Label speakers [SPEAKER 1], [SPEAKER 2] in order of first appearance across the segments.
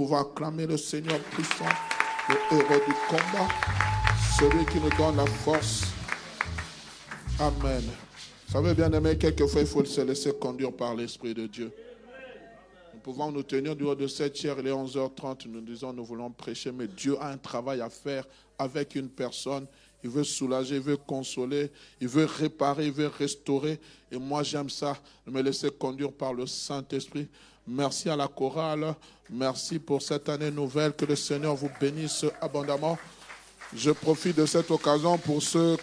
[SPEAKER 1] Pouvons acclamer le Seigneur puissant, le héros du combat, celui qui nous donne la force. Amen. Vous savez, bien aimé, quelquefois il faut se laisser conduire par l'Esprit de Dieu. Nous pouvons nous tenir du haut de cette chair, il est 11h30, nous disons nous voulons prêcher, mais Dieu a un travail à faire avec une personne. Il veut soulager, il veut consoler, il veut réparer, il veut restaurer. Et moi, j'aime ça, me laisser conduire par le Saint-Esprit. Merci à la chorale. Merci pour cette année nouvelle. Que le Seigneur vous bénisse abondamment. Je profite de cette occasion pour ceux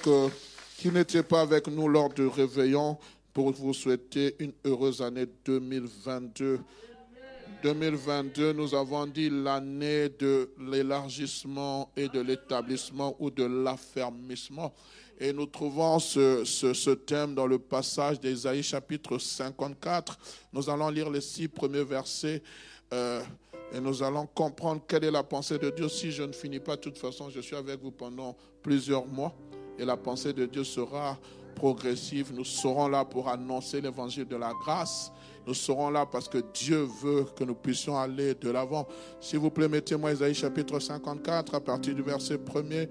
[SPEAKER 1] qui n'étaient pas avec nous lors du réveillon pour vous souhaiter une heureuse année 2022. 2022, nous avons dit l'année de l'élargissement et de l'établissement ou de l'affermissement. Et nous trouvons ce, thème dans le passage d'Ésaïe chapitre 54. Nous allons lire les six premiers versets euh, et nous allons comprendre quelle est la pensée de Dieu. Si je ne finis pas, de toute façon, je suis avec vous pendant plusieurs mois et la pensée de Dieu sera progressive. Nous serons là pour annoncer l'évangile de la grâce. Nous serons là parce que Dieu veut que nous puissions aller de l'avant. S'il vous plaît, mettez-moi Ésaïe chapitre 54 à partir du verset 1er.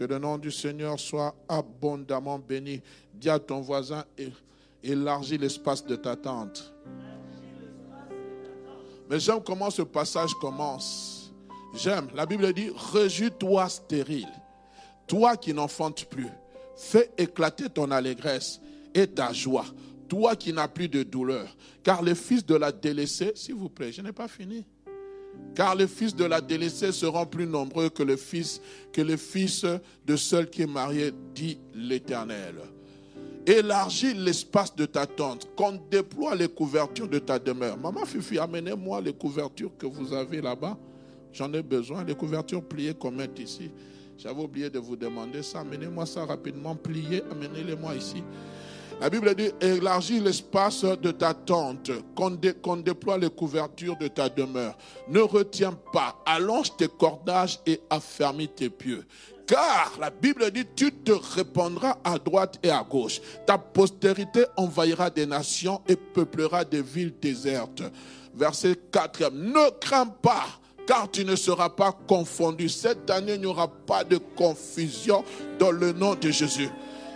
[SPEAKER 1] Que le nom du Seigneur soit abondamment béni. Dis à ton voisin, élargis l'espace de ta tente. Mais j'aime comment ce passage commence? J'aime. La Bible dit, réjouis-toi stérile, toi qui n'enfantes plus. Fais éclater ton allégresse et ta joie, toi qui n'as plus de douleur. Car les fils de la délaissée, s'il vous plaît, je n'ai pas fini. Car les fils de la délaissée seront plus nombreux que, les fils de celle qui est mariée, dit l'Éternel. Élargis l'espace de ta tente, qu'on déploie les couvertures de ta demeure. Maman Fifi, amenez-moi les couvertures que vous avez là-bas. J'en ai besoin, les couvertures pliées qu'on met ici. J'avais oublié de vous demander ça. Amenez-moi ça rapidement, pliées, amenez-les-moi ici. La Bible dit, élargis l'espace de ta tente, qu'on déploie les couvertures de ta demeure. Ne retiens pas, allonge tes cordages et affermis tes pieux. Car la Bible dit, tu te répandras à droite et à gauche. Ta postérité envahira des nations et peuplera des villes désertes. Verset 4. Ne crains pas car tu ne seras pas confondu. Cette année, il n'y aura pas de confusion dans le nom de Jésus.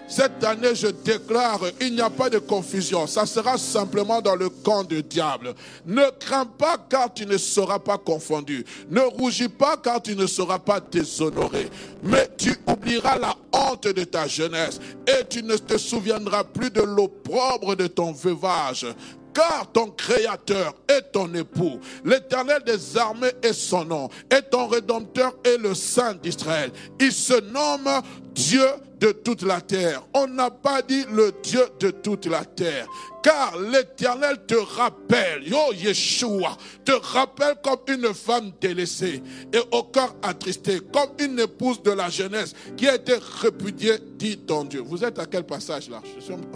[SPEAKER 1] Cette année, je déclare, il n'y a pas de confusion. Ça sera simplement dans le camp du diable. Ne crains pas car tu ne seras pas confondu. Ne rougis pas car tu ne seras pas déshonoré. Mais tu oublieras la honte de ta jeunesse et tu ne te souviendras plus de l'opprobre de ton veuvage car ton Créateur est ton époux. L'Éternel des armées est son nom, et ton Rédempteur est le Saint d'Israël. Il se nomme Dieu de toute la terre. On n'a pas dit le Dieu de toute la terre. Car l'Éternel te rappelle, yo Yeshua, te rappelle comme une femme délaissée et au cœur attristé, comme une épouse de la jeunesse qui a été répudiée, dit ton Dieu. Vous êtes à quel passage là?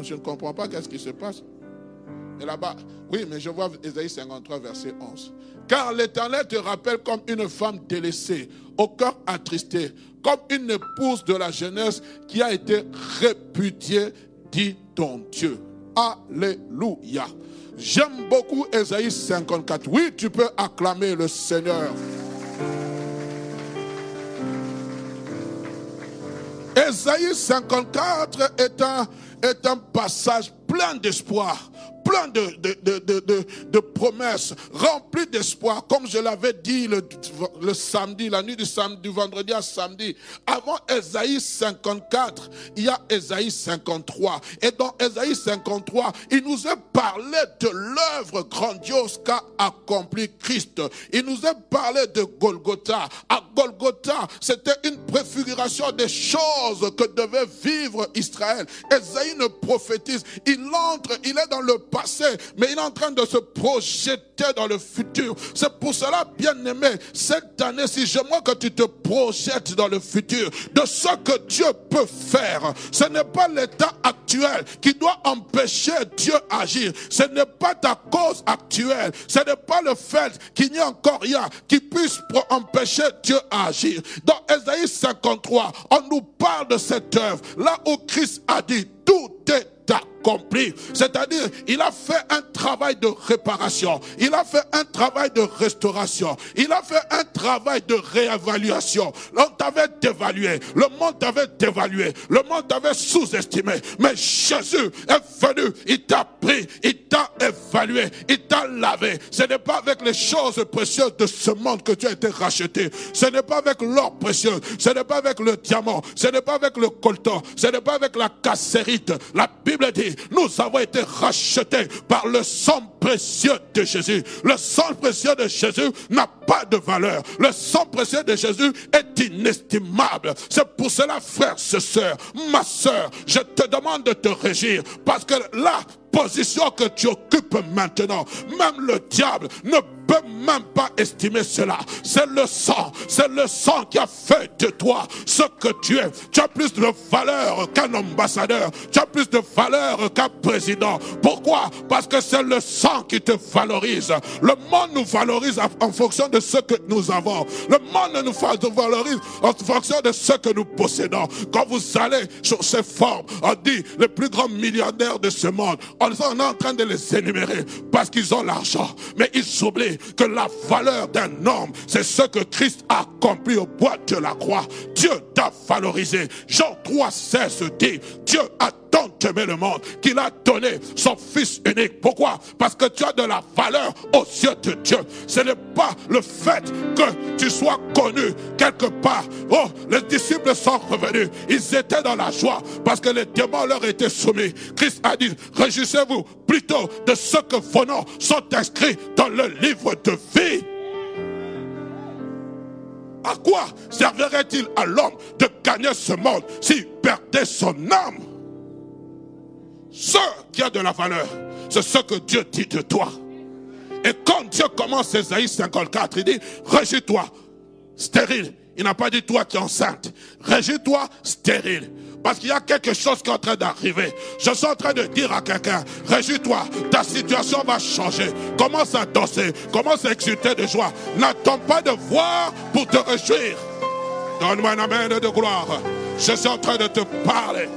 [SPEAKER 1] Je, ne comprends pas qu'est-ce qui se passe. Et là-bas, oui, mais je vois Ésaïe 53, verset 11. Car l'Éternel te rappelle comme une femme délaissée, au cœur attristé, comme une épouse de la jeunesse qui a été répudiée, dit ton Dieu. Alléluia. J'aime beaucoup Ésaïe 54. Oui, tu peux acclamer le Seigneur. Ésaïe 54 est un, est un passage plein d'espoir plein de, de, de, de promesses, rempli d'espoir, comme je l'avais dit le, le, samedi, la nuit du samedi, du vendredi à samedi. Avant Esaïe 54, il y a Esaïe 53. Et dans Esaïe 53, il nous a parlé de l'œuvre grandiose qu'a accompli Christ. Il nous a parlé de Golgotha. À Golgotha, c'était une préfiguration des choses que devait vivre Israël. Esaïe ne prophétise. Il entre, il est dans le mais il est en train de se projeter dans le futur. C'est pour cela, bien aimé, cette année, si j'aimerais que tu te projettes dans le futur, de ce que Dieu peut faire, ce n'est pas l'état actuel qui doit empêcher Dieu agir. Ce n'est pas ta cause actuelle. Ce n'est pas le fait qu'il n'y a encore rien qui puisse empêcher Dieu agir. Dans Ésaïe 53, on nous parle de cette œuvre. Là où Christ a dit, tout est C'est-à-dire, il a fait un travail de réparation. Il a fait un travail de restauration. Il a fait un travail de réévaluation. On t'avait dévalué. Le monde t'avait dévalué. Le monde t'avait sous-estimé. Mais Jésus est venu. Il t'a pris. Il t'a évalué. Il t'a lavé. Ce n'est pas avec les choses précieuses de ce monde que tu as été racheté. Ce n'est pas avec l'or précieux. Ce n'est pas avec le diamant. Ce n'est pas avec le coltan. Ce n'est pas avec la cassérite. La Bible dit, nous avons été rachetés par le sang précieux de Jésus. Le sang précieux de Jésus n'a pas de valeur. Le sang précieux de Jésus est inestimable. C'est pour cela, frère, ce soeur, ma soeur, je te demande de te régir parce que la position que tu occupes maintenant, même le diable ne peut même pas estimer cela. C'est le sang, c'est le sang qui a fait de toi ce que tu es. Tu as plus de valeur qu'un ambassadeur, tu as plus de valeur qu'un président. Pourquoi? Parce que c'est le sang qui te valorise. Le monde nous valorise en fonction de ce que nous avons. Le monde nous valorise en fonction de ce que nous possédons. Quand vous allez sur ces formes, on dit les plus grands millionnaires de ce monde, on est en train de les énumérer parce qu'ils ont l'argent. Mais ils que la valeur d'un homme, c'est ce que Christ a accompli au bois de la croix. Dieu t'a valorisé. Jean 3, 16 dit, Dieu a tant le monde qu'il a donné son Fils unique. Pourquoi? Parce que tu as de la valeur aux yeux de Dieu. Ce n'est pas le fait que tu sois connu quelque part. Oh, les disciples sont revenus. Ils étaient dans la joie parce que les démons leur étaient soumis. Christ a dit, réjouissez-vous plutôt de ce que vos noms sont inscrits dans le livre de vie. À quoi servirait-il à l'homme de gagner ce monde s'il perdait son âme? Ce qui a de la valeur, c'est ce que Dieu dit de toi. Et quand Dieu commence Esaïe 54, il dit, régis-toi, stérile. Il n'a pas dit toi qui es enceinte. Régis-toi, stérile. Parce qu'il y a quelque chose qui est en train d'arriver. Je suis en train de dire à quelqu'un, réjouis-toi, ta situation va changer. Commence à danser, commence à exulter de joie. N'attends pas de voir pour te réjouir. Donne-moi un amen de gloire. Je suis en train de te parler.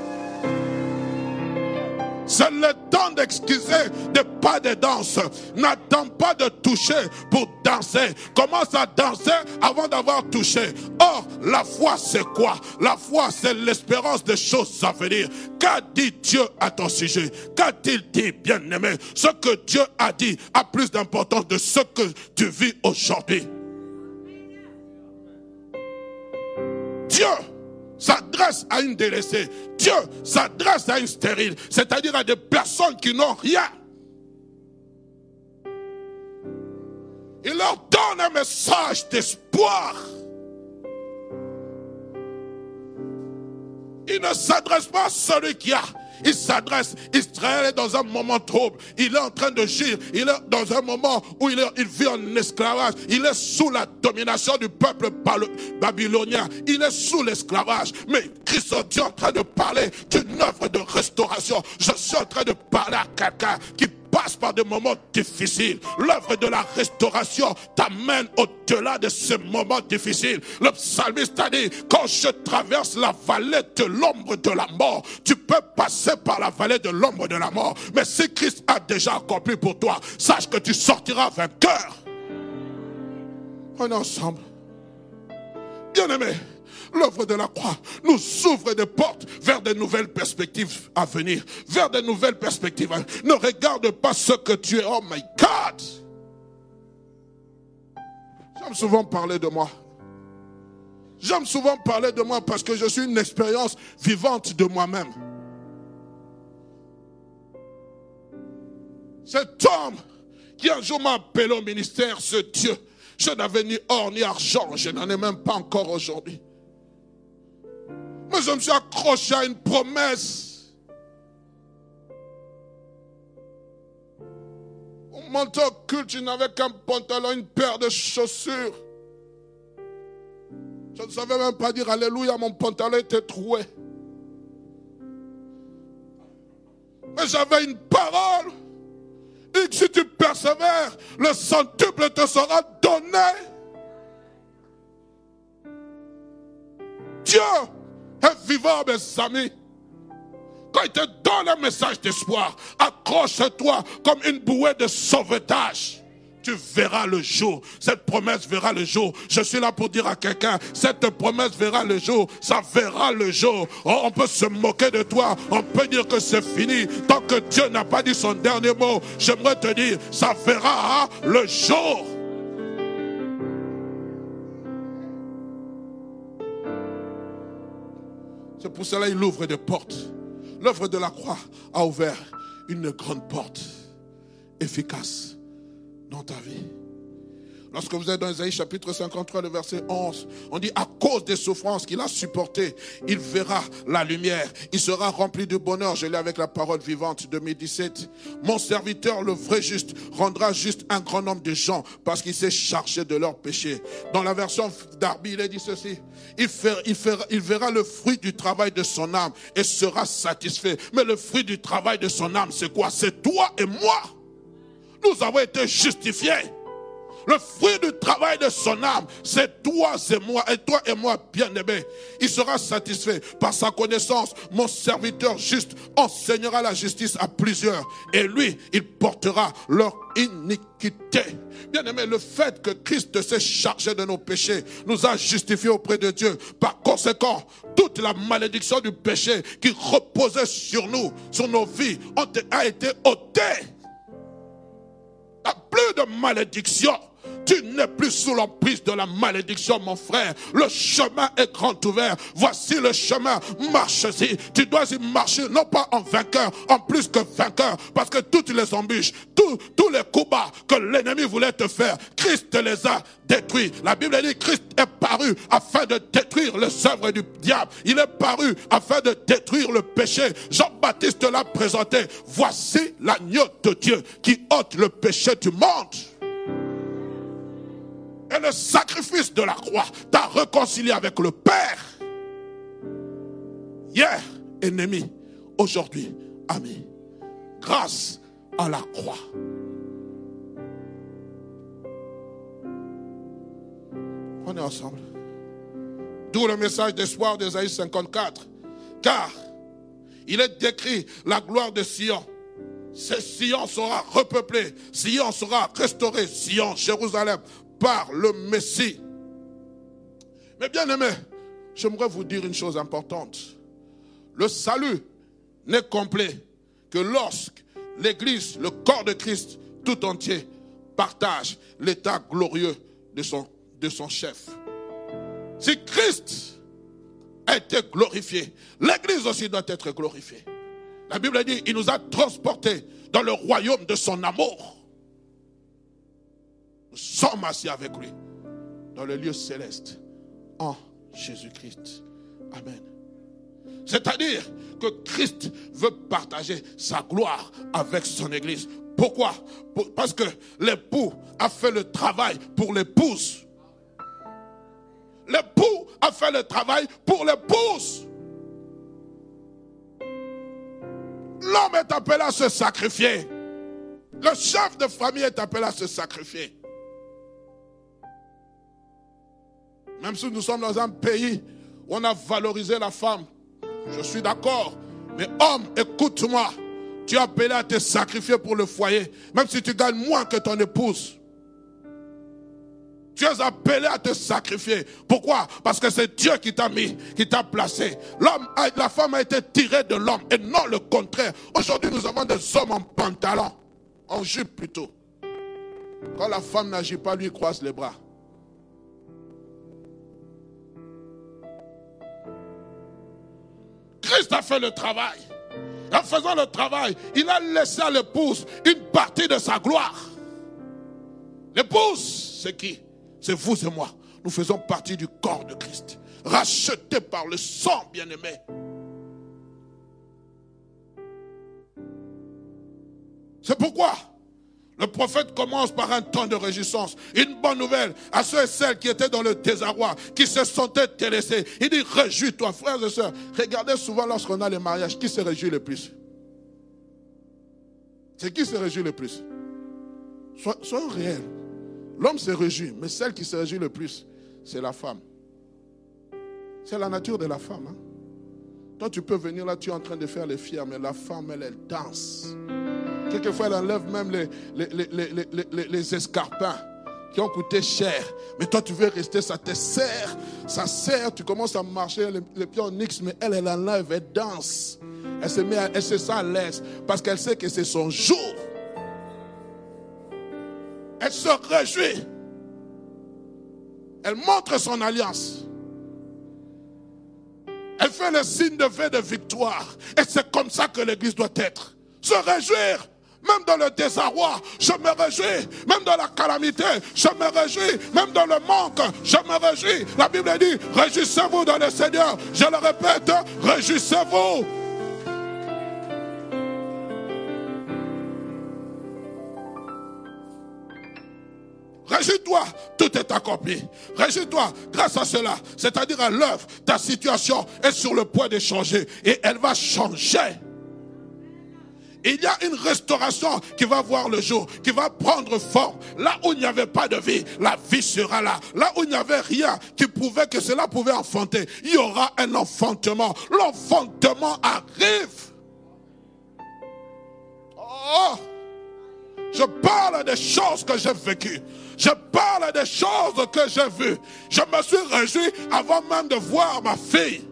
[SPEAKER 1] C'est le temps d'excuser de pas de danse. N'attends pas de toucher pour danser. Commence à danser avant d'avoir touché. Or, la foi, c'est quoi? La foi, c'est l'espérance des choses à venir. Qu'a dit Dieu à ton sujet? Qu'a-t-il dit, bien-aimé? Ce que Dieu a dit a plus d'importance de ce que tu vis aujourd'hui. Dieu s'adresse à une délaissée. Dieu s'adresse à une stérile, c'est-à-dire à des personnes qui n'ont rien. Il leur donne un message d'espoir. Il ne s'adresse pas à celui qui a. Il s'adresse. Israël est dans un moment trouble. Il est en train de gire. Il est dans un moment où il, il vit en esclavage. Il est sous la domination du peuple babylonien. Il est sous l'esclavage. Mais Christ est en train de parler d'une œuvre de restauration. Je suis en train de parler à quelqu'un qui par des moments difficiles. L'œuvre de la restauration t'amène au-delà de ces moments difficiles. Le psalmiste a dit, quand je traverse la vallée de l'ombre de la mort, tu peux passer par la vallée de l'ombre de la mort. Mais si Christ a déjà accompli pour toi, sache que tu sortiras vainqueur. On est ensemble. Bien aimé, l'œuvre de la croix nous ouvre des portes vers de nouvelles perspectives à venir, vers de nouvelles perspectives. Ne regarde pas ce que tu es. Oh my God! J'aime souvent parler de moi. J'aime souvent parler de moi parce que je suis une expérience vivante de moi-même. Cet homme qui un jour m'a appelé au ministère, ce Dieu Je n'avais ni or ni argent, je n'en ai même pas encore aujourd'hui. Mais je me suis accroché à une promesse. Au montant culte, je n'avais qu'un pantalon, une paire de chaussures. Je ne savais même pas dire Alléluia, mon pantalon était troué. Mais j'avais une parole. Et que si tu persévères, le centuple te sera donné. Dieu est vivant, mes amis. Quand il te donne un message d'espoir, accroche-toi comme une bouée de sauvetage tu verras le jour. Cette promesse verra le jour. Je suis là pour dire à quelqu'un, cette promesse verra le jour. Ça verra le jour. Oh, on peut se moquer de toi. On peut dire que c'est fini. Tant que Dieu n'a pas dit son dernier mot, j'aimerais te dire, ça verra le jour. C'est pour cela qu'il ouvre des portes. L'œuvre de la croix a ouvert une grande porte efficace dans ta vie. Lorsque vous êtes dans Isaïe chapitre 53, le verset 11, on dit à cause des souffrances qu'il a supportées, il verra la lumière, il sera rempli de bonheur. Je l'ai avec la parole vivante 2017. Mon serviteur, le vrai juste, rendra juste un grand nombre de gens parce qu'il s'est chargé de leurs péchés. Dans la version d'Arbi, il est dit ceci. Il verra le fruit du travail de son âme et sera satisfait. Mais le fruit du travail de son âme, c'est quoi? C'est toi et moi. Nous avons été justifiés. Le fruit du travail de son âme, c'est toi et moi, et toi et moi, bien-aimés. Il sera satisfait par sa connaissance. Mon serviteur juste enseignera la justice à plusieurs. Et lui, il portera leur iniquité. Bien-aimé, le fait que Christ s'est chargé de nos péchés nous a justifiés auprès de Dieu. Par conséquent, toute la malédiction du péché qui reposait sur nous, sur nos vies, a été ôtée plus de malédiction. Tu n'es plus sous l'emprise de la malédiction, mon frère. Le chemin est grand ouvert. Voici le chemin. Marche-y. Tu dois y marcher, non pas en vainqueur, en plus que vainqueur. Parce que toutes les embûches, tous, tous les coups bas que l'ennemi voulait te faire, Christ les a détruits. La Bible dit Christ est paru afin de détruire les œuvres du diable. Il est paru afin de détruire le péché. Jean-Baptiste l'a présenté. Voici l'agneau de Dieu qui ôte le péché du monde. Et le sacrifice de la croix t'a réconcilié avec le Père. Hier, ennemi, aujourd'hui, ami. Grâce à la croix. On est ensemble. D'où le message d'espoir d'Ésaïe 54. Car il est décrit la gloire de Sion. Sion sera repeuplé, Sion sera restauré, Sion, Jérusalem par le Messie. Mais bien aimé, j'aimerais vous dire une chose importante. Le salut n'est complet que lorsque l'Église, le corps de Christ tout entier, partage l'état glorieux de son, chef. Si Christ a été glorifié, l'Église aussi doit être glorifiée. La Bible dit, il nous a transportés dans le royaume de son amour. Nous sommes assis avec lui dans le lieu céleste en Jésus-Christ. Amen. C'est-à-dire que Christ veut partager sa gloire avec son Église. Pourquoi? Parce que l'époux a fait le travail pour l'épouse. L'époux a fait le travail pour l'épouse. L'homme est appelé à se sacrifier. Le chef de famille est appelé à se sacrifier. Même si nous sommes dans un pays où on a valorisé la femme, je suis d'accord. Mais homme, écoute-moi. Tu es appelé à te sacrifier pour le foyer, même si tu gagnes moins que ton épouse. Tu es appelé à te sacrifier. Pourquoi? Parce que c'est Dieu qui t'a mis, qui t'a placé. L'homme, la femme a été tirée de l'homme et non le contraire. Aujourd'hui, nous avons des hommes en pantalon, en jupe plutôt. Quand la femme n'agit pas, lui croise les bras. Christ a fait le travail. En faisant le travail, il a laissé à l'épouse une partie de sa gloire. L'épouse, c'est qui? C'est vous et moi. Nous faisons partie du corps de Christ. Rachetés par le sang, bien-aimé. C'est pourquoi le prophète commence par un temps de réjouissance, une bonne nouvelle à ceux et celles qui étaient dans le désarroi, qui se sentaient délaissés. Il dit, réjouis-toi, frères et sœurs. Regardez souvent lorsqu'on a les mariages, qui se réjouit le plus? C'est qui se réjouit le plus? Soyons réels. L'homme se réjouit, mais celle qui se réjouit le plus, c'est la femme. C'est la nature de la femme. Hein. Toi, tu peux venir là, tu es en train de faire les fiers, mais la femme, elle, elle danse. Quelquefois, elle enlève même les, les, escarpins qui ont coûté cher. Mais toi, tu veux rester, ça te sert. Ça sert, tu commences à marcher les, pieds en X, mais elle, elle enlève, elle danse. Elle se, met elle se sent à l'aise parce qu'elle sait que c'est son jour. Elle se réjouit. Elle montre son alliance. Elle fait le signe de vie de victoire. Et c'est comme ça que l'Église doit être. Se réjouir. Même dans le désarroi, je me réjouis. Même dans la calamité, je me réjouis. Même dans le manque, je me réjouis. La Bible dit, réjouissez-vous dans le Seigneur. Je le répète, réjouissez-vous. Réjouis-toi, tout est accompli. Réjouis-toi grâce à cela, c'est-à-dire à, à l'œuvre, ta situation est sur le point de changer et elle va changer. Il y a une restauration qui va voir le jour, qui va prendre forme. Là où il n'y avait pas de vie, la vie sera là. Là où il n'y avait rien qui prouvait que cela pouvait enfanter, il y aura un enfantement. L'enfantement arrive. Oh, je parle des choses que j'ai vécues. Je parle des choses que j'ai vues. Je me suis réjoui avant même de voir ma fille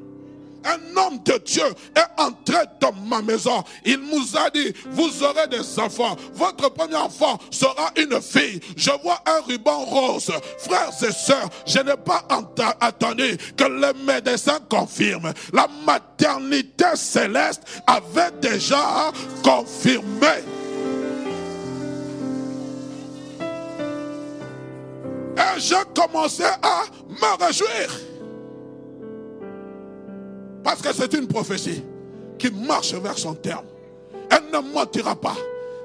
[SPEAKER 1] un homme de Dieu est entré dans ma maison. Il nous a dit, vous aurez des enfants. Votre premier enfant sera une fille. Je vois un ruban rose. Frères et sœurs, je n'ai pas attendu que les médecins confirment. La maternité céleste avait déjà confirmé. Et j'ai commencé à me réjouir. Parce que c'est une prophétie qui marche vers son terme. Elle ne mentira pas.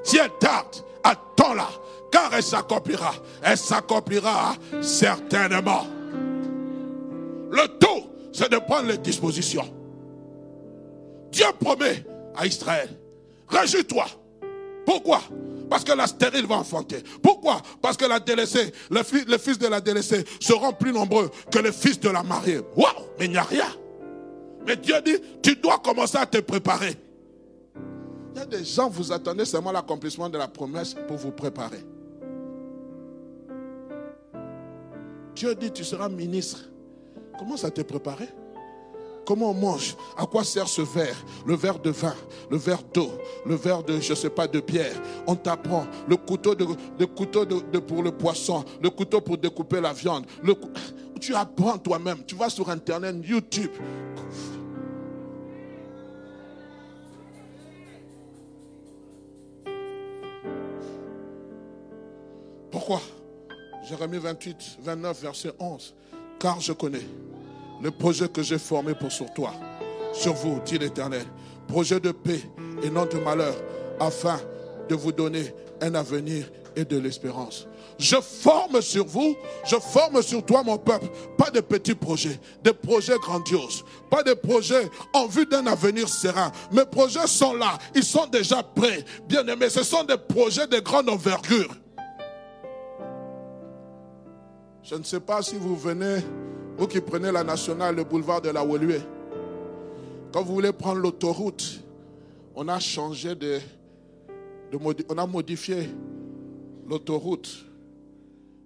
[SPEAKER 1] Si elle tarde, attends-la, car elle s'accomplira. Elle s'accomplira certainement. Le tout, c'est de prendre les dispositions. Dieu promet à Israël, réjouis-toi. Pourquoi? Parce que la stérile va enfanter. Pourquoi? Parce que la délaissée, les fils, de la délaissée seront plus nombreux que les fils de la mariée. Waouh Mais il n'y a rien. Mais Dieu dit, tu dois commencer à te préparer. Il y a des gens, vous attendez seulement l'accomplissement de la promesse pour vous préparer. Dieu dit, tu seras ministre. Commence à te préparer. Comment on mange? À quoi sert ce verre? Le verre de vin, le verre d'eau, le verre de, je ne sais pas, de pierre. On t'apprend le couteau, de, pour le poisson, le couteau pour découper la viande. Tu apprends toi-même. Tu vas sur Internet, YouTube. Jérémie 28, 29, verset 11. Car je connais le projet que j'ai formé pour sur toi, sur vous, dit l'Éternel. Projet de paix et non de malheur, afin de vous donner un avenir et de l'espérance. Je forme sur vous, je forme sur toi, mon peuple, pas de petits projets, des projets grandioses, pas des projets en vue d'un avenir serein. Mes projets sont là, ils sont déjà prêts. Bien aimés, ce sont des projets de grande envergure. Je ne sais pas si vous venez, vous qui prenez la nationale, le boulevard de la Woluwe. Quand vous voulez prendre l'autoroute, on a changé de, on a modifié l'autoroute.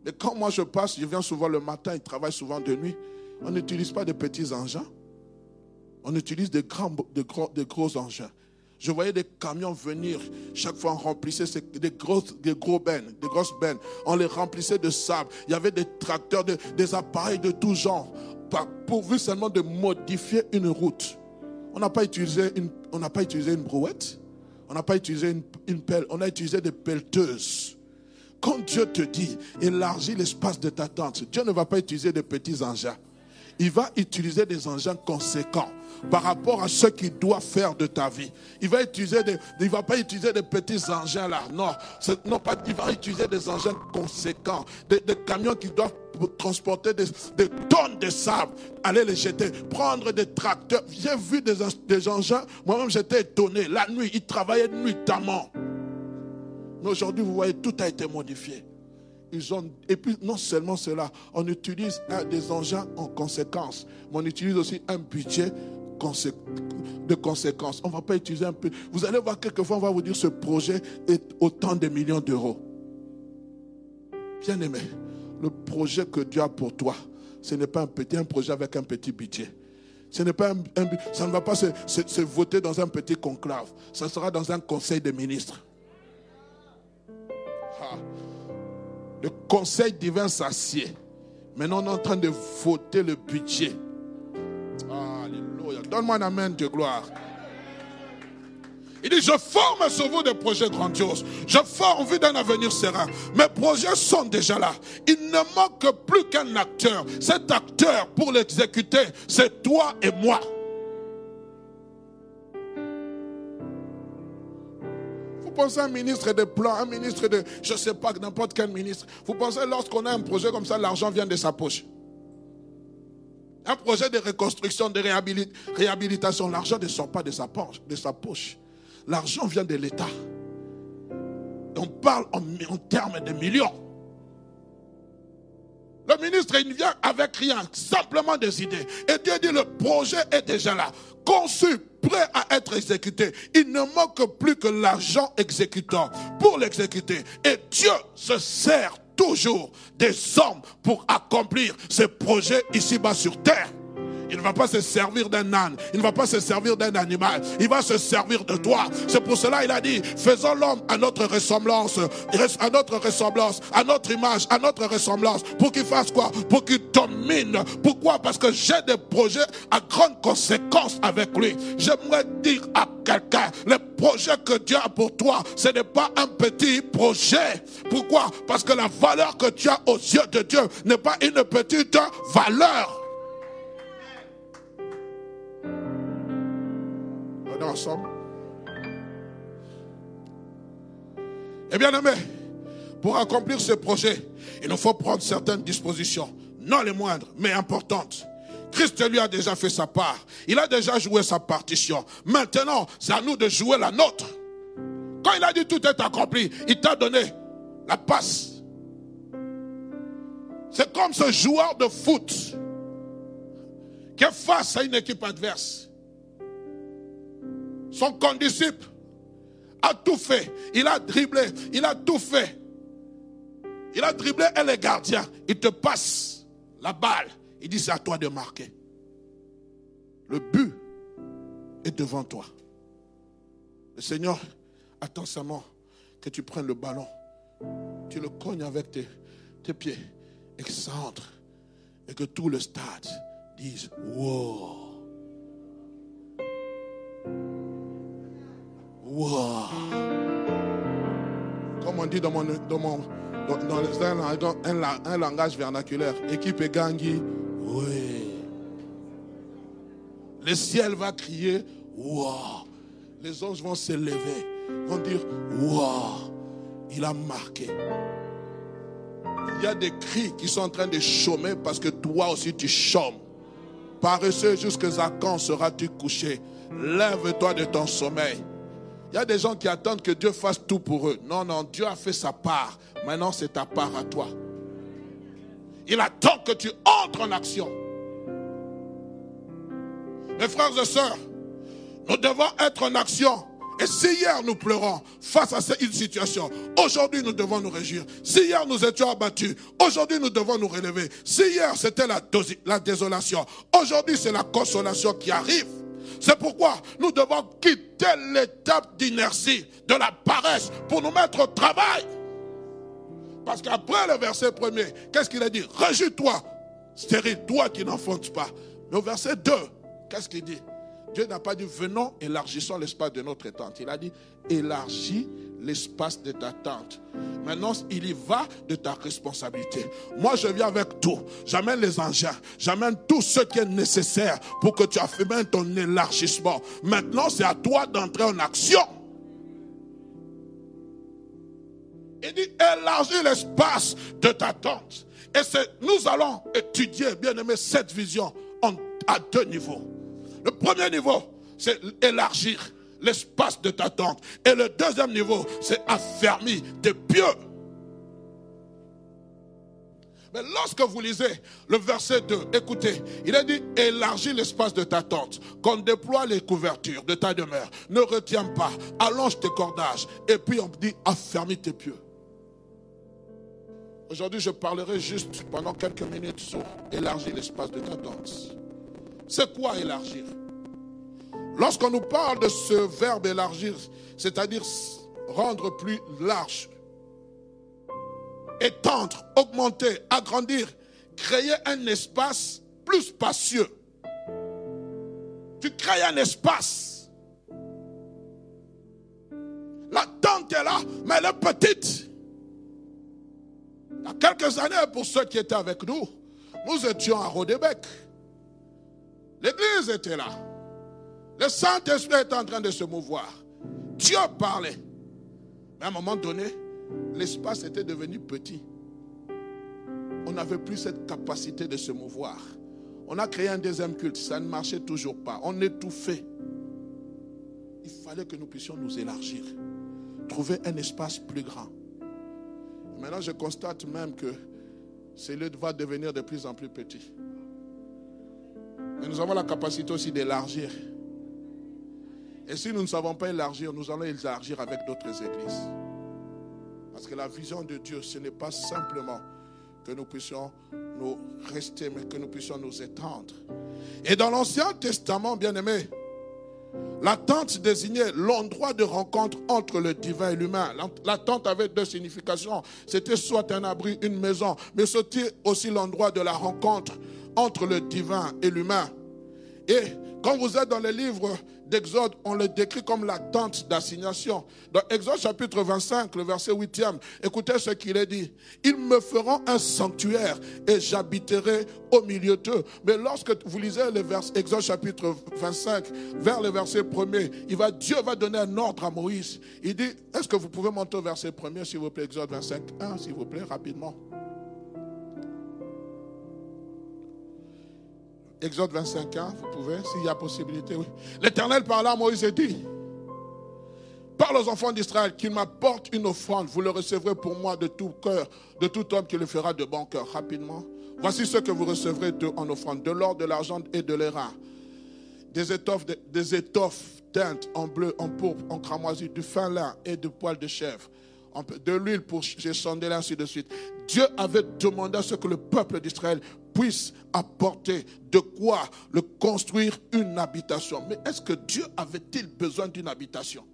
[SPEAKER 1] Mais quand moi je passe, je viens souvent le matin, il travaille souvent de nuit. On n'utilise pas de petits engins. On utilise de grands, de de gros engins. Je voyais des camions venir. Chaque fois, on remplissait des, grosses, des gros bennes, des grosses bennes. On les remplissait de sable. Il y avait des tracteurs, des appareils de tout genre, pourvu seulement de modifier une route. On n'a pas utilisé une, on n'a pas utilisé une brouette. On n'a pas utilisé une, une, pelle. On a utilisé des pelleteuses. quand Dieu te dit élargis l'espace de ta tente, Dieu ne va pas utiliser des petits engins. Il va utiliser des engins conséquents par rapport à ce qu'il doit faire de ta vie. Il va utiliser des, va pas utiliser des petits engins là. Non, non pas, il va utiliser des engins conséquents, des, camions qui doivent transporter des, tonnes de sable, aller les jeter, prendre des tracteurs. J'ai vu des, des engins, moi-même j'étais étonné. La nuit, ils travaillaient nuitamment. Mais aujourd'hui, vous voyez, tout a été modifié. Et puis, non seulement cela, on utilise des engins en conséquence, mais on utilise aussi un budget de conséquences. On ne va pas utiliser un peu. Vous allez voir, quelquefois, on va vous dire ce projet est autant de millions d'euros. Bien aimé, le projet que Dieu a pour toi, ce n'est pas un petit projet avec un petit budget. Ce n'est pas un, ça ne va pas se, voter dans un petit conclave. Ça sera dans un conseil de ministres. Le conseil divin s'assied. Maintenant, on est en train de voter le budget. Alléluia. Donne-moi un amen de gloire. Il dit, je forme sur vous des projets grandioses. Je forme en vue d'un avenir serein. Mes projets sont déjà là. Il ne manque plus qu'un acteur. Cet acteur, pour l'exécuter, c'est toi et moi. Pensez à un ministre de plan, un ministre de, je ne sais pas, n'importe quel ministre. Vous pensez lorsqu'on a un projet comme ça, l'argent vient de sa poche. Un projet de reconstruction, de réhabilitation, l'argent ne sort pas de sa poche. L'argent vient de l'État. On parle en, en termes de millions. Le ministre, il vient avec rien, simplement des idées. Et Dieu dit, le projet est déjà là, conçu, prêt à être exécuté. Il ne manque plus que l'argent exécutant pour l'exécuter. Et Dieu se sert toujours des hommes pour accomplir ses projets ici-bas sur terre. Il ne va pas se servir d'un âne. Il ne va pas se servir d'un animal. Il va se servir de toi. C'est pour cela il a dit, faisons l'homme à notre ressemblance, à notre ressemblance, à notre image, à notre ressemblance, pour qu'il fasse quoi? Pour qu'il domine. Pourquoi? Parce que j'ai des projets à grandes conséquences avec lui. J'aimerais dire à quelqu'un, le projet que Dieu a pour toi, ce n'est pas un petit projet. Pourquoi? Parce que la valeur que tu as aux yeux de Dieu n'est pas une petite valeur. Ensemble. Eh bien aimé, pour accomplir ce projet, il nous faut prendre certaines dispositions, non les moindres, mais importantes. Christ lui a déjà fait sa part. Il a déjà joué sa partition. Maintenant, c'est à nous de jouer la nôtre. Quand il a dit tout est accompli, il t'a donné la passe. C'est comme ce joueur de foot qui est face à une équipe adverse son condisciple, a tout fait. Il a dribblé, il a tout fait. Il a dribblé et les gardiens. Il te passe la balle. Il dit c'est à toi de marquer. Le but est devant toi. Le Seigneur attend seulement que tu prennes le ballon. Tu le cognes avec tes, pieds et que. Et que tout le stade dise Wow. Comme on dit dans, mon, dans, mon, dans, un, langage vernaculaire, équipe Gangi, oui. Le ciel va crier, wow. Les anges vont s'élever, vont dire, wow, il a marqué. Il y a des cris qui sont en train de chômer parce que toi aussi tu chômes. Paresseux jusqu'à quand seras-tu couché? Lève-toi de ton sommeil. Il y a des gens qui attendent que Dieu fasse tout pour eux. Non, non, Dieu a fait sa part. Maintenant, c'est ta part à toi. Il attend que tu entres en action. Mes frères et sœurs, nous devons être en action. Et si hier nous pleurons face à cette situation, aujourd'hui nous devons nous réjouir. Si hier nous étions abattus, aujourd'hui nous devons nous relever. Si hier c'était la, la désolation, aujourd'hui c'est la consolation qui arrive. C'est pourquoi nous devons quitter l'étape d'inertie, de la paresse, pour nous mettre au travail. Parce qu'après le verset premier, qu'est-ce qu'il a dit? Réjouis-toi, stérile, toi qui n'enfantes pas. Mais au verset 2, qu'est-ce qu'il dit? Dieu n'a pas dit venons, élargissons l'espace de notre tente. Il a dit élargis l'espace de ta tente. Maintenant, il y va de ta responsabilité. Moi, je viens avec tout. J'amène les engins. J'amène tout ce qui est nécessaire pour que tu affirmes ton élargissement. Maintenant, c'est à toi d'entrer en action. Il dit élargis l'espace de ta tente. Et nous allons étudier, bien aimé, cette vision à deux niveaux. Le premier niveau, c'est élargir l'espace de ta tente. Et le deuxième niveau, c'est affermir tes pieux. Mais lorsque vous lisez le verset 2, écoutez, il a dit élargis l'espace de ta tente, qu'on déploie les couvertures de ta demeure. Ne retiens pas, allonge tes cordages. Et puis on dit affermis tes pieux. Aujourd'hui, je parlerai juste pendant quelques minutes sur élargir l'espace de ta tente. C'est quoi élargir? Lorsqu'on nous parle de ce verbe élargir, c'est-à-dire rendre plus large, étendre, augmenter, agrandir, créer un espace plus spacieux. Tu crées un espace. La tente est là, mais elle est petite. Il y a quelques années, pour ceux qui étaient avec nous, nous étions à Rodébec. L'église était là. Le Saint-Esprit est en train de se mouvoir. Dieu parlait. Mais à un moment donné, l'espace était devenu petit. On n'avait plus cette capacité de se mouvoir. On a créé un deuxième culte, ça ne marchait toujours pas. On étouffait. Il fallait que nous puissions nous élargir, trouver un espace plus grand. Maintenant, je constate même que ce lieu va devenir de plus en plus petit. Mais nous avons la capacité aussi d'élargir. Et si nous ne savons pas élargir, nous allons élargir avec d'autres églises. Parce que la vision de Dieu, ce n'est pas simplement que nous puissions nous rester, mais que nous puissions nous étendre. Et dans l'Ancien Testament, bien aimé, la tente désignait l'endroit de rencontre entre le divin et l'humain. La tente avait deux significations. C'était soit un abri, une maison, mais c'était aussi l'endroit de la rencontre entre le divin et l'humain. Et quand vous êtes dans le livre d'Exode, on le décrit comme la tente d'assignation. Dans Exode chapitre 25, le verset 8e, écoutez ce qu'il est dit. Ils me feront un sanctuaire et j'habiterai au milieu d'eux. Mais lorsque vous lisez le vers, Exode chapitre 25, vers le verset 1er, il va, Dieu va donner un ordre à Moïse. Il dit, est-ce que vous pouvez monter au verset 1er, s'il vous plaît, Exode 25, 1, s'il vous plaît, rapidement. Exode 25 ans, vous pouvez, s'il y a possibilité, oui. L'Éternel parla à Moïse et dit, parle aux enfants d'Israël qu'ils m'apportent une offrande, vous le recevrez pour moi de tout cœur, de tout homme qui le fera de bon cœur. Rapidement, voici ce que vous recevrez en offrande, de l'or, de l'argent et de l'airain, des étoffes, des étoffes teintes en bleu, en pourpre, en cramoisi, du fin lin et du poil de chèvre de l'huile pour chandelles, ainsi de suite. Dieu avait demandé à ce que le peuple d'Israël puisse apporter de quoi le construire une habitation. Mais est-ce que Dieu avait-il besoin d'une habitation?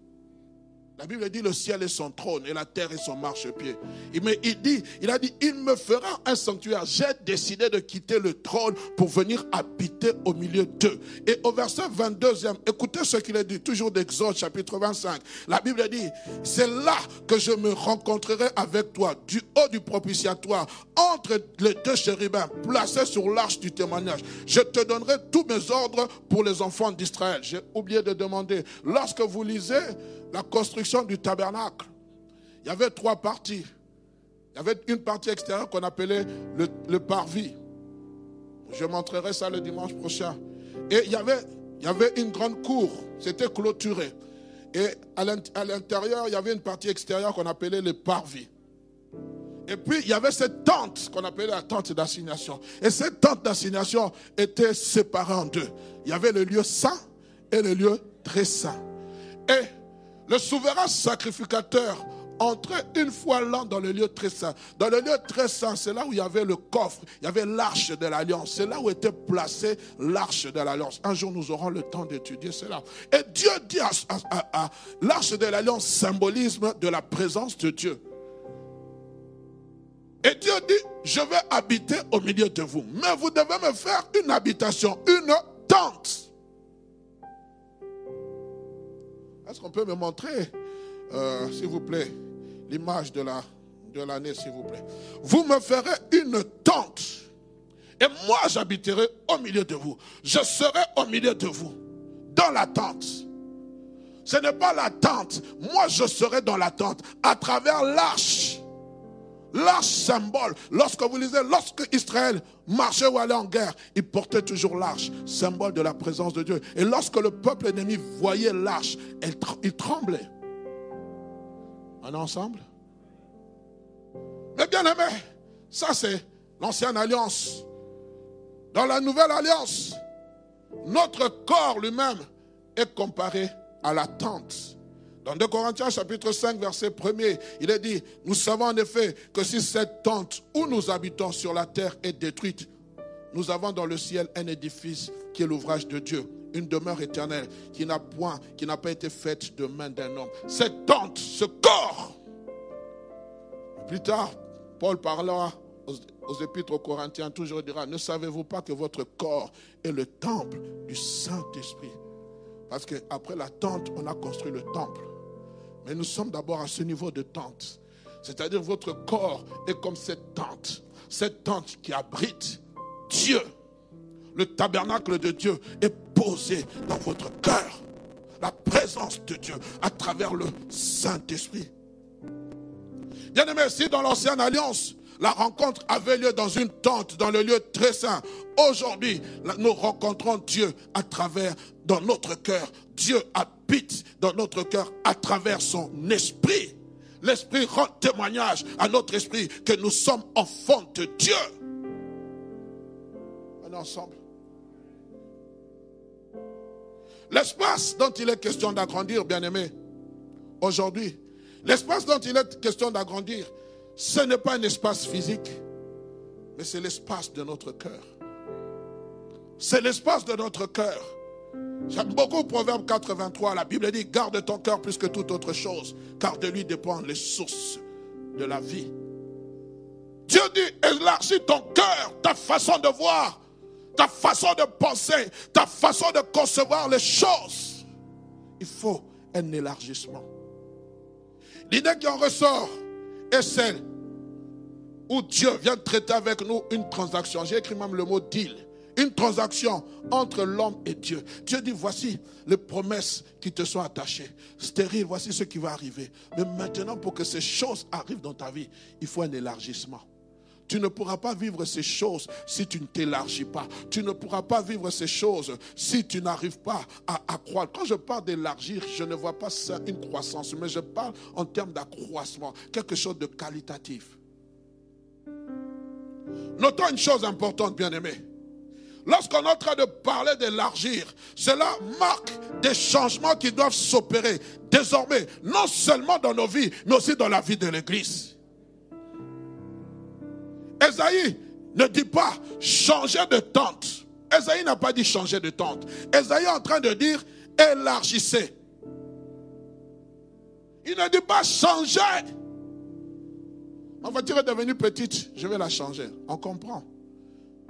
[SPEAKER 1] La Bible dit le ciel est son trône et la terre est son marchepied. Mais il dit, il a dit, il me fera un sanctuaire. J'ai décidé de quitter le trône pour venir habiter au milieu d'eux. Et au verset 22e, écoutez ce qu'il a dit, toujours d'Exode chapitre 25. La Bible dit, c'est là que je me rencontrerai avec toi, du haut du propitiatoire, entre les deux chérubins, placés sur l'arche du témoignage. Je te donnerai tous mes ordres pour les enfants d'Israël. J'ai oublié de demander, lorsque vous lisez la construction du tabernacle, il y avait trois parties. Il y avait une partie extérieure qu'on appelait le, parvis. Je montrerai ça le dimanche prochain. Et il y avait, il y avait une grande cour, c'était clôturé. Et à l'intérieur, il y avait une partie extérieure qu'on appelait le parvis. Et puis, il y avait cette tente qu'on appelait la tente d'assignation. Et cette tente d'assignation était séparée en deux. Il y avait le lieu saint et le lieu très saint. Et le souverain sacrificateur entrait une fois l'an dans le lieu très saint. Dans le lieu très saint, c'est là où il y avait le coffre, il y avait l'arche de l'alliance. C'est là où était placée l'arche de l'alliance. Un jour, nous aurons le temps d'étudier cela. Et Dieu dit à, l'arche de l'alliance symbolisme de la présence de Dieu. Et Dieu dit, je vais habiter au milieu de vous. Mais vous devez me faire une habitation, une tente. Est-ce qu'on peut me montrer, euh, s'il vous plaît, l'image de la de l'année, s'il vous plaît? Vous me ferez une tente. Et moi, j'habiterai au milieu de vous. Je serai au milieu de vous, dans la tente. Ce n'est pas la tente. Moi, je serai dans la tente à travers l'arche. L'arche symbole. Lorsque vous lisez, lorsque Israël marchait ou allait en guerre, il portait toujours l'arche, symbole de la présence de Dieu. Et lorsque le peuple ennemi voyait l'arche, il tremblait. On est ensemble? Mais bien aimé, ça c'est l'ancienne alliance. Dans la nouvelle alliance, notre corps lui-même est comparé à la tente. Dans 2 Corinthiens chapitre 5 verset 1er, il est dit, nous savons en effet que si cette tente où nous habitons sur la terre est détruite, nous avons dans le ciel un édifice qui est l'ouvrage de Dieu, une demeure éternelle qui n'a point, qui n'a pas été faite de main d'un homme. Cette tente, ce corps. Plus tard, Paul parlera aux, aux épîtres aux Corinthiens, toujours dira, ne savez-vous pas que votre corps est le temple du Saint-Esprit? Parce qu'après la tente, on a construit le temple. Mais nous sommes d'abord à ce niveau de tente. C'est-à-dire votre corps est comme cette tente. Cette tente qui abrite Dieu. Le tabernacle de Dieu est posé dans votre cœur. La présence de Dieu à travers le Saint-Esprit. Bien aimé, si dans l'ancienne alliance, la rencontre avait lieu dans une tente, dans le lieu très saint. Aujourd'hui, nous rencontrons Dieu à travers, dans notre cœur. Dieu habite dans notre cœur à travers son esprit. L'esprit rend témoignage à notre esprit que nous sommes enfants de Dieu. On est ensemble. L'espace dont il est question d'agrandir, bien aimé, aujourd'hui, l'espace dont il est question d'agrandir, ce n'est pas un espace physique, mais c'est l'espace de notre cœur. C'est l'espace de notre cœur. J'aime beaucoup Proverbe 83. La Bible dit Garde ton cœur plus que toute autre chose, car de lui dépendent les sources de la vie. Dieu dit Élargis ton cœur, ta façon de voir, ta façon de penser, ta façon de concevoir les choses. Il faut un élargissement. L'idée qui en ressort, est celle où Dieu vient traiter avec nous une transaction. J'ai écrit même le mot deal. Une transaction entre l'homme et Dieu. Dieu dit, voici les promesses qui te sont attachées. Stérile, voici ce qui va arriver. Mais maintenant, pour que ces choses arrivent dans ta vie, il faut un élargissement. Tu ne pourras pas vivre ces choses si tu ne t'élargis pas. Tu ne pourras pas vivre ces choses si tu n'arrives pas à, croître. Quand je parle d'élargir, je ne vois pas une croissance, mais je parle en termes d'accroissement, quelque chose de qualitatif. Notons une chose importante, bien aimé. Lorsqu'on est en train de parler d'élargir, cela marque des changements qui doivent s'opérer désormais, non seulement dans nos vies, mais aussi dans la vie de l'Église. Esaïe ne dit pas changer de tente. Esaïe n'a pas dit changer de tente. Esaïe est en train de dire élargissez. Il ne dit pas changer. Ma voiture est devenue petite, je vais la changer. On comprend.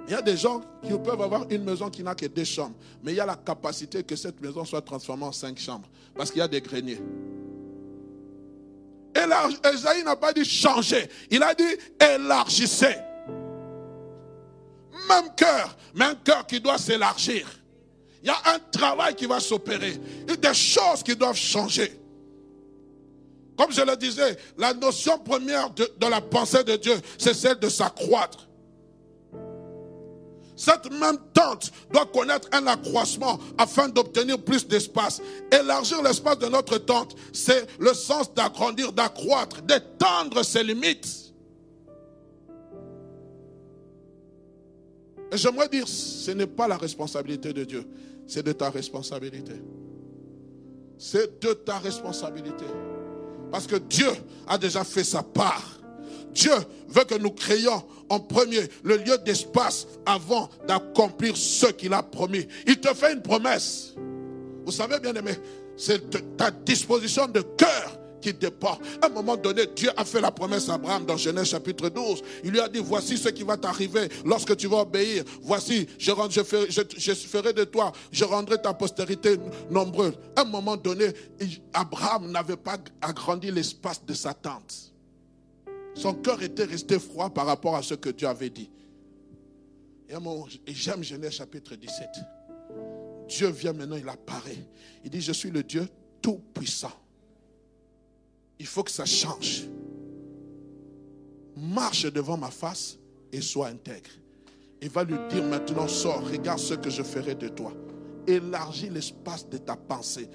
[SPEAKER 1] Il y a des gens qui peuvent avoir une maison qui n'a que deux chambres, mais il y a la capacité que cette maison soit transformée en cinq chambres, parce qu'il y a des greniers. Esaïe n'a pas dit changer, il a dit élargissez. Même cœur, mais un cœur qui doit s'élargir. Il y a un travail qui va s'opérer, des choses qui doivent changer. Comme je le disais, la notion première de la pensée de Dieu, c'est celle de s'accroître. Cette même tente doit connaître un accroissement afin d'obtenir plus d'espace. Élargir l'espace de notre tente, c'est le sens d'agrandir, d'accroître, d'étendre ses limites. Et j'aimerais dire, ce n'est pas la responsabilité de Dieu, c'est de ta responsabilité. C'est de ta responsabilité. Parce que Dieu a déjà fait sa part. Dieu veut que nous créions premier le lieu d'espace avant d'accomplir ce qu'il a promis. Il te fait une promesse. Vous savez, bien aimé, c'est ta disposition de cœur qui dépend. À un moment donné, Dieu a fait la promesse à Abraham dans Genèse chapitre 12. Il lui a dit, voici ce qui va t'arriver lorsque tu vas obéir. Voici, je, ferai, je ferai de toi, je rendrai ta postérité nombreuse. À un moment donné, Abraham n'avait pas agrandi l'espace de sa tente. Son cœur était resté froid par rapport à ce que Dieu avait dit. Et j'aime Genèse chapitre 17. Dieu vient maintenant, il apparaît. Il dit, je suis le Dieu tout-puissant. Il faut que ça change. Marche devant ma face et sois intègre. Il va lui dire maintenant, sors, regarde ce que je ferai de toi élargis l'espace de ta pensée,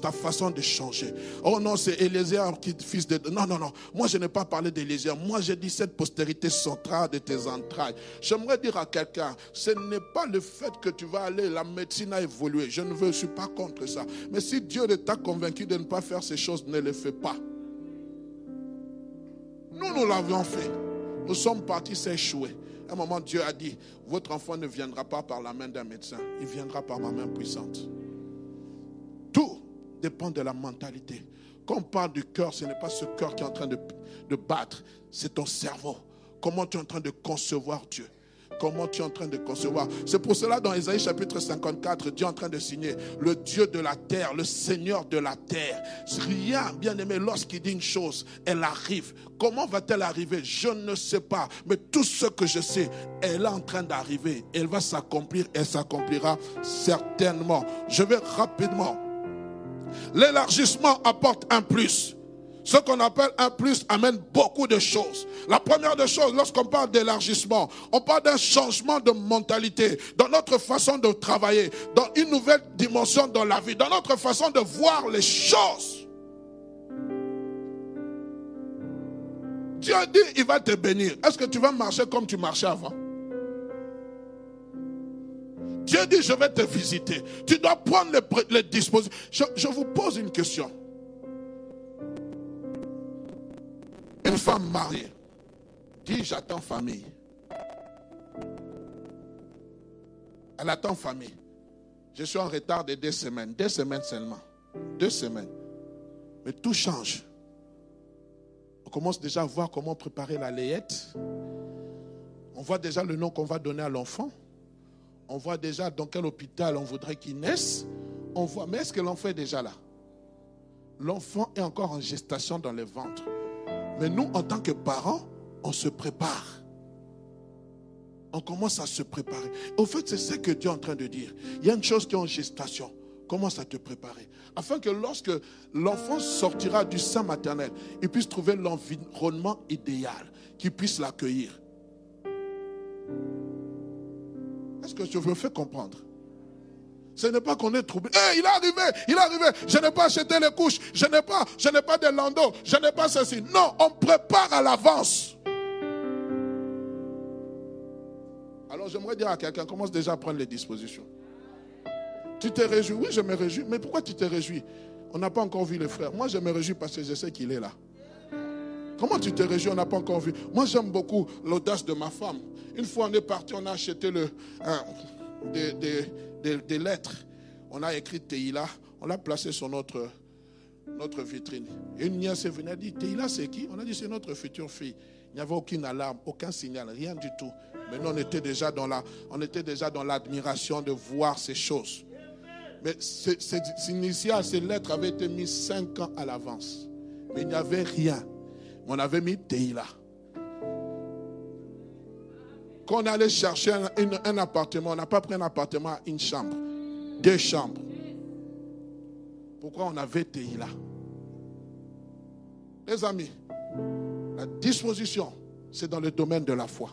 [SPEAKER 1] ta façon de changer. Oh non, c'est Élézère qui fils de... Non, non, non. Moi, je n'ai pas parlé d'Élézère. Moi, j'ai dit cette postérité centrale de tes entrailles. J'aimerais dire à quelqu'un, ce n'est pas le fait que tu vas aller, la médecine a évolué. Je ne veux, je suis pas contre ça. Mais si Dieu t'a convaincu de ne pas faire ces choses, ne les fais pas. Nous, nous l'avions fait. Nous sommes partis s'échouer un moment, Dieu a dit, votre enfant ne viendra pas par la main d'un médecin, il viendra par ma main puissante. Tout dépend de la mentalité. Quand on parle du cœur, ce n'est pas ce cœur qui est en train de, de battre, c'est ton cerveau. Comment tu es en train de concevoir Dieu? Comment tu es en train de concevoir. C'est pour cela dans Isaïe chapitre 54, Dieu est en train de signer le Dieu de la terre, le Seigneur de la terre. Rien, bien aimé, lorsqu'il dit une chose, elle arrive. Comment va-t-elle arriver? Je ne sais pas. Mais tout ce que je sais, elle est en train d'arriver. Elle va s'accomplir et s'accomplira certainement. Je vais rapidement. L'élargissement apporte un plus. Ce qu'on appelle un plus amène beaucoup de choses. La première des choses, lorsqu'on parle d'élargissement, on parle d'un changement de mentalité dans notre façon de travailler, dans une nouvelle dimension dans la vie, dans notre façon de voir les choses. Dieu dit, il va te bénir. Est-ce que tu vas marcher comme tu marchais avant? Dieu dit, je vais te visiter. Tu dois prendre les, dispositions. je vous pose une question. Femme mariée dit j'attends famille. Elle attend famille. Je suis en retard de deux semaines, deux semaines seulement. Deux semaines. Mais tout change. On commence déjà à voir comment préparer la layette. On voit déjà le nom qu'on va donner à l'enfant. On voit déjà dans quel hôpital on voudrait qu'il naisse. On voit, mais est-ce que l'enfant est déjà là? L'enfant est encore en gestation dans le ventre. Mais nous, en tant que parents, on se prépare. On commence à se préparer. Au fait, c'est ce que Dieu est en train de dire. Il y a une chose qui est en gestation. Commence à te préparer. Afin que lorsque l'enfant sortira du sein maternel, il puisse trouver l'environnement idéal, qu'il puisse l'accueillir. Est-ce que je me fais comprendre? Ce n'est pas qu'on est troublé. Eh, il est arrivé, il est arrivé. Je n'ai pas acheté les couches. Je n'ai pas, pas de landau. Je n'ai pas ceci. Non, on prépare à l'avance. Alors j'aimerais dire à quelqu'un, commence déjà à prendre les dispositions. Tu t'es réjoui Oui, je me réjouis. Mais pourquoi tu t'es réjoui? On n'a pas encore vu le frère. Moi, je me réjouis parce que je sais qu'il est là. Comment tu te réjouis? On n'a pas encore vu. Moi, j'aime beaucoup l'audace de ma femme. Une fois, on est parti, on a acheté le, des, lettres. On a écrit Teila, on l'a placé sur notre, notre vitrine. Et une nièce est venue, elle dit Teila, c'est qui? On a dit c'est notre future fille. Il n'y avait aucune alarme, aucun signal, rien du tout. Mais nous, on était déjà dans l'admiration de voir ces choses. Mais ces, initiales, ces lettres avaient été mises cinq ans à l'avance. Mais il n'y avait rien. On avait mis Teila. Quand on allait chercher un, appartement, on n'a pas pris un appartement une chambre, deux chambres. Pourquoi on avait là? Les amis, la disposition, c'est dans le domaine de la foi.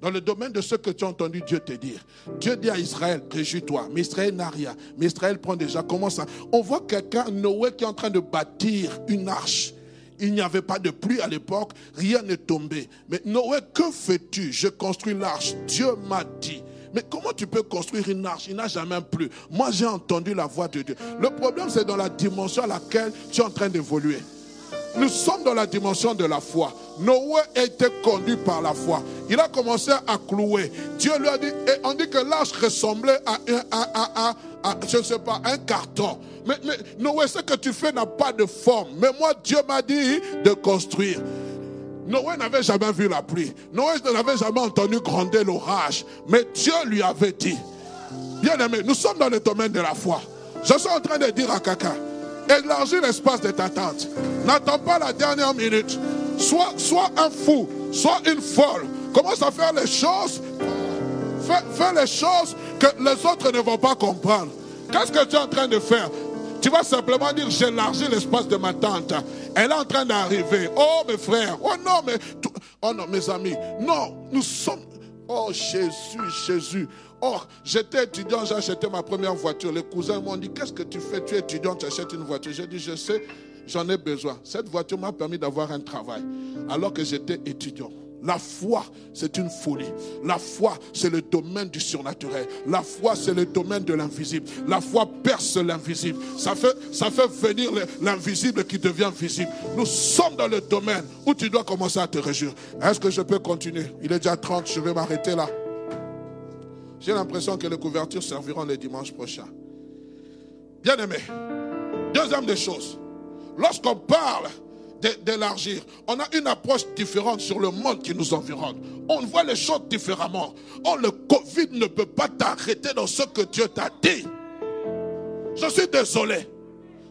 [SPEAKER 1] Dans le domaine de ce que tu as entendu Dieu te dire. Dieu dit à Israël, réjouis-toi. Mais Israël n'a rien. Mais Israël prend déjà, comment ça? On voit quelqu'un, Noé, qui est en train de bâtir une arche. Il n'y avait pas de pluie à l'époque, rien n'est tombé. Mais Noé, que fais-tu? Je construis l'arche. Dieu m'a dit. Mais comment tu peux construire une arche? Il n'a jamais plu. Moi, j'ai entendu la voix de Dieu. Le problème, c'est dans la dimension à laquelle tu es en train d'évoluer. Nous sommes dans la dimension de la foi. Noé a été conduit par la foi. Il a commencé à clouer. Dieu lui a dit, et on dit que l'arche ressemblait à un, je ne sais pas, un carton. Mais, Noé, ce que tu fais n'a pas de forme. Mais moi, Dieu m'a dit de construire. Noé n'avait jamais vu la pluie. Noé n'avait jamais entendu gronder l'orage. Mais Dieu lui avait dit. Bien aimé, nous sommes dans le domaine de la foi. Je suis en train de dire à quelqu'un, élargis l'espace de ta tente. N'attends pas la dernière minute. Sois, sois un fou, sois une folle. Commence à faire les choses. Fais, fais les choses que les autres ne vont pas comprendre. Qu'est-ce que tu es en train de faire? Tu vas simplement dire, j'élargis l'espace de ma tente. Elle est en train d'arriver. Oh, mes frères. Oh non, mais... Oh non, mes amis. Non, nous sommes... Oh, Jésus, Jésus. Oh, j'étais étudiant, j'ai acheté ma première voiture. Les cousins m'ont dit, qu'est-ce que tu fais? Tu es étudiant, tu achètes une voiture. J'ai dit, je sais, j'en ai besoin. Cette voiture m'a permis d'avoir un travail alors que j'étais étudiant. La foi, c'est une folie. La foi, c'est le domaine du surnaturel. La foi, c'est le domaine de l'invisible. La foi perce l'invisible. Ça fait, venir l'invisible qui devient visible. Nous sommes dans le domaine où tu dois commencer à te réjouir. Est-ce que je peux continuer? Il est déjà 30, je vais m'arrêter là. J'ai l'impression que les couvertures serviront le dimanche prochain. Bien aimé, deuxième des choses, lorsqu'on parle d'élargir. On a une approche différente sur le monde qui nous environne. On voit les choses différemment. Oh, le Covid ne peut pas t'arrêter dans ce que Dieu t'a dit. Je suis désolé.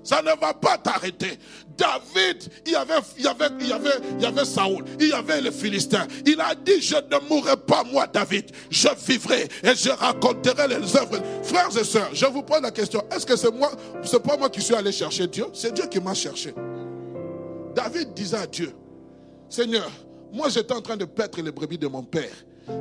[SPEAKER 1] Ça ne va pas t'arrêter. David, il y, avait, il, y avait, il, y avait, il y avait Saoul, il y avait les Philistins. Il a dit, je ne mourrai pas moi, David. Je vivrai et je raconterai les œuvres. Frères et sœurs, je vous pose la question. Est-ce que c'est moi, c'est pas moi qui suis allé chercher Dieu? C'est Dieu qui m'a cherché. David disait à Dieu, Seigneur, moi j'étais en train de paître les brebis de mon père.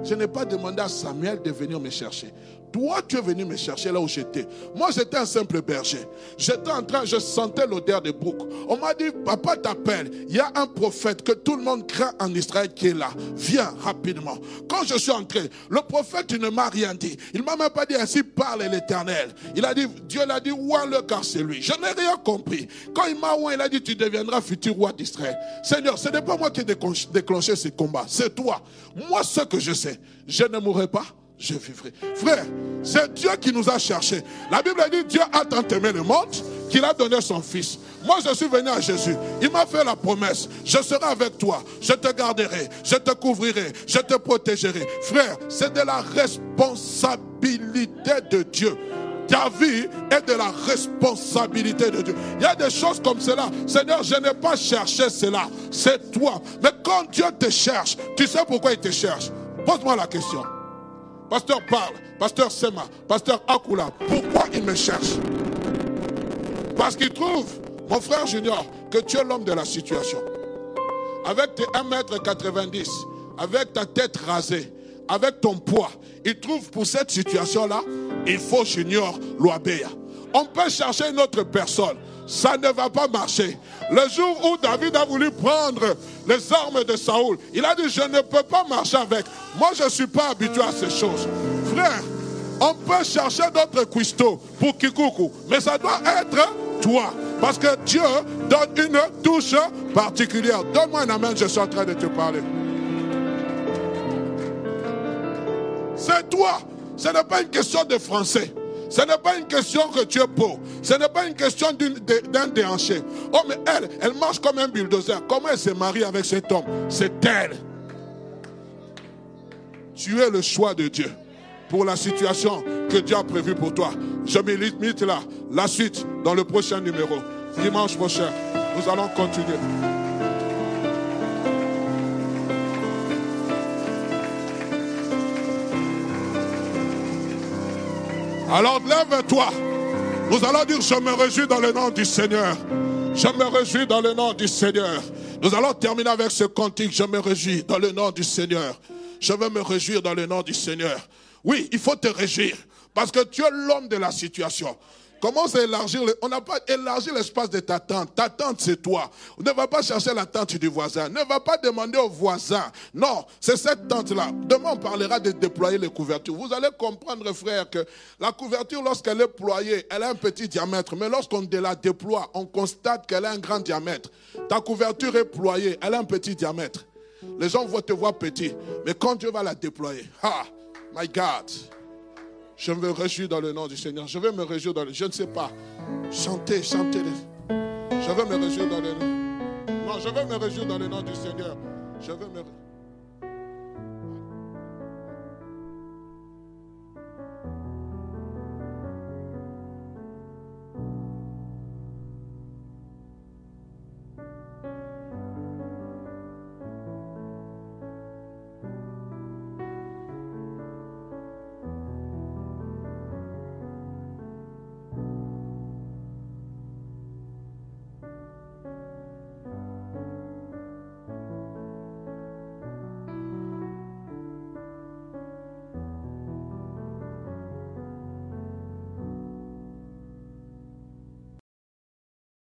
[SPEAKER 1] Je n'ai pas demandé à Samuel de venir me chercher. Toi, tu es venu me chercher là où j'étais. Moi, j'étais un simple berger. J'étais en train, je sentais l'odeur de bouc. On m'a dit, papa t'appelle. Il y a un prophète que tout le monde craint en Israël qui est là. Viens rapidement. Quand je suis entré, le prophète, ne m'a rien dit. Il m'a même pas dit ainsi parle l'éternel. Il a dit, Dieu l'a dit, ouin le car c'est lui. Je n'ai rien compris. Quand il m'a ouin, il a dit, tu deviendras futur roi d'Israël. Seigneur, ce n'est pas moi qui ai déclenché ce combat. C'est toi. Moi, ce que je sais, je ne mourrai pas je vivrai. Frère, c'est Dieu qui nous a cherchés. La Bible dit Dieu a tant aimé le monde qu'il a donné son Fils. Moi, je suis venu à Jésus. Il m'a fait la promesse. Je serai avec toi. Je te garderai. Je te couvrirai. Je te protégerai. Frère, c'est de la responsabilité de Dieu. Ta vie est de la responsabilité de Dieu. Il y a des choses comme cela. Seigneur, je n'ai pas cherché cela. C'est toi. Mais quand Dieu te cherche, tu sais pourquoi il te cherche? Pose-moi la question. Pasteur parle, pasteur Sema, pasteur Akula, pourquoi il me cherche Parce qu'il trouve, mon frère Junior, que tu es l'homme de la situation. Avec tes 1m90, avec ta tête rasée, avec ton poids, il trouve pour cette situation-là, il faut Junior l'obéir. On peut chercher une autre personne ça ne va pas marcher. Le jour où David a voulu prendre les armes de Saoul, il a dit, je ne peux pas marcher avec. Moi, je ne suis pas habitué à ces choses. Frère, on peut chercher d'autres cuistots pour Kikuku, mais ça doit être toi. Parce que Dieu donne une touche particulière. Donne-moi un amen, je suis en train de te parler. C'est toi. Ce n'est pas une question de français. Ce n'est pas une question que tu es. Ce n'est pas une question d'un déhanché. Oh, mais elle, elle marche comme un bulldozer. Comment elle se marie avec cet homme? C'est elle. Tu es le choix de Dieu pour la situation que Dieu a prévue pour toi. Je me limite là. La suite dans le prochain numéro. Dimanche prochain, nous allons continuer. Alors lève-toi. Nous allons dire, je me réjouis dans le nom du Seigneur. Je me réjouis dans le nom du Seigneur. Nous allons terminer avec ce cantique. Je me réjouis dans le nom du Seigneur. Je veux me réjouir dans le nom du Seigneur. Oui, il faut te réjouir. Parce que tu es l'homme de la situation. Commence à élargir. On n'a pas élargi l'espace de ta tente. Ta tente, c'est toi. Ne va pas chercher la tente du voisin. Ne va pas demander au voisin. Non, c'est cette tente-là. Demain, on parlera de déployer les couvertures. Vous allez comprendre, frère, que la couverture, lorsqu'elle est ployée, elle a un petit diamètre. Mais lorsqu'on la déploie, on constate qu'elle a un grand diamètre. Ta couverture est ployée, elle a un petit diamètre. Les gens vont te voir petit. Mais quand Dieu va la déployer, ah, my God. Je me réjouis dans le nom du Seigneur. Je vais me réjouir dans le... Je ne sais pas. Chantez, chantez. Je veux me réjouir dans le nom. Non, je veux me réjouir dans le nom du Seigneur. Je veux me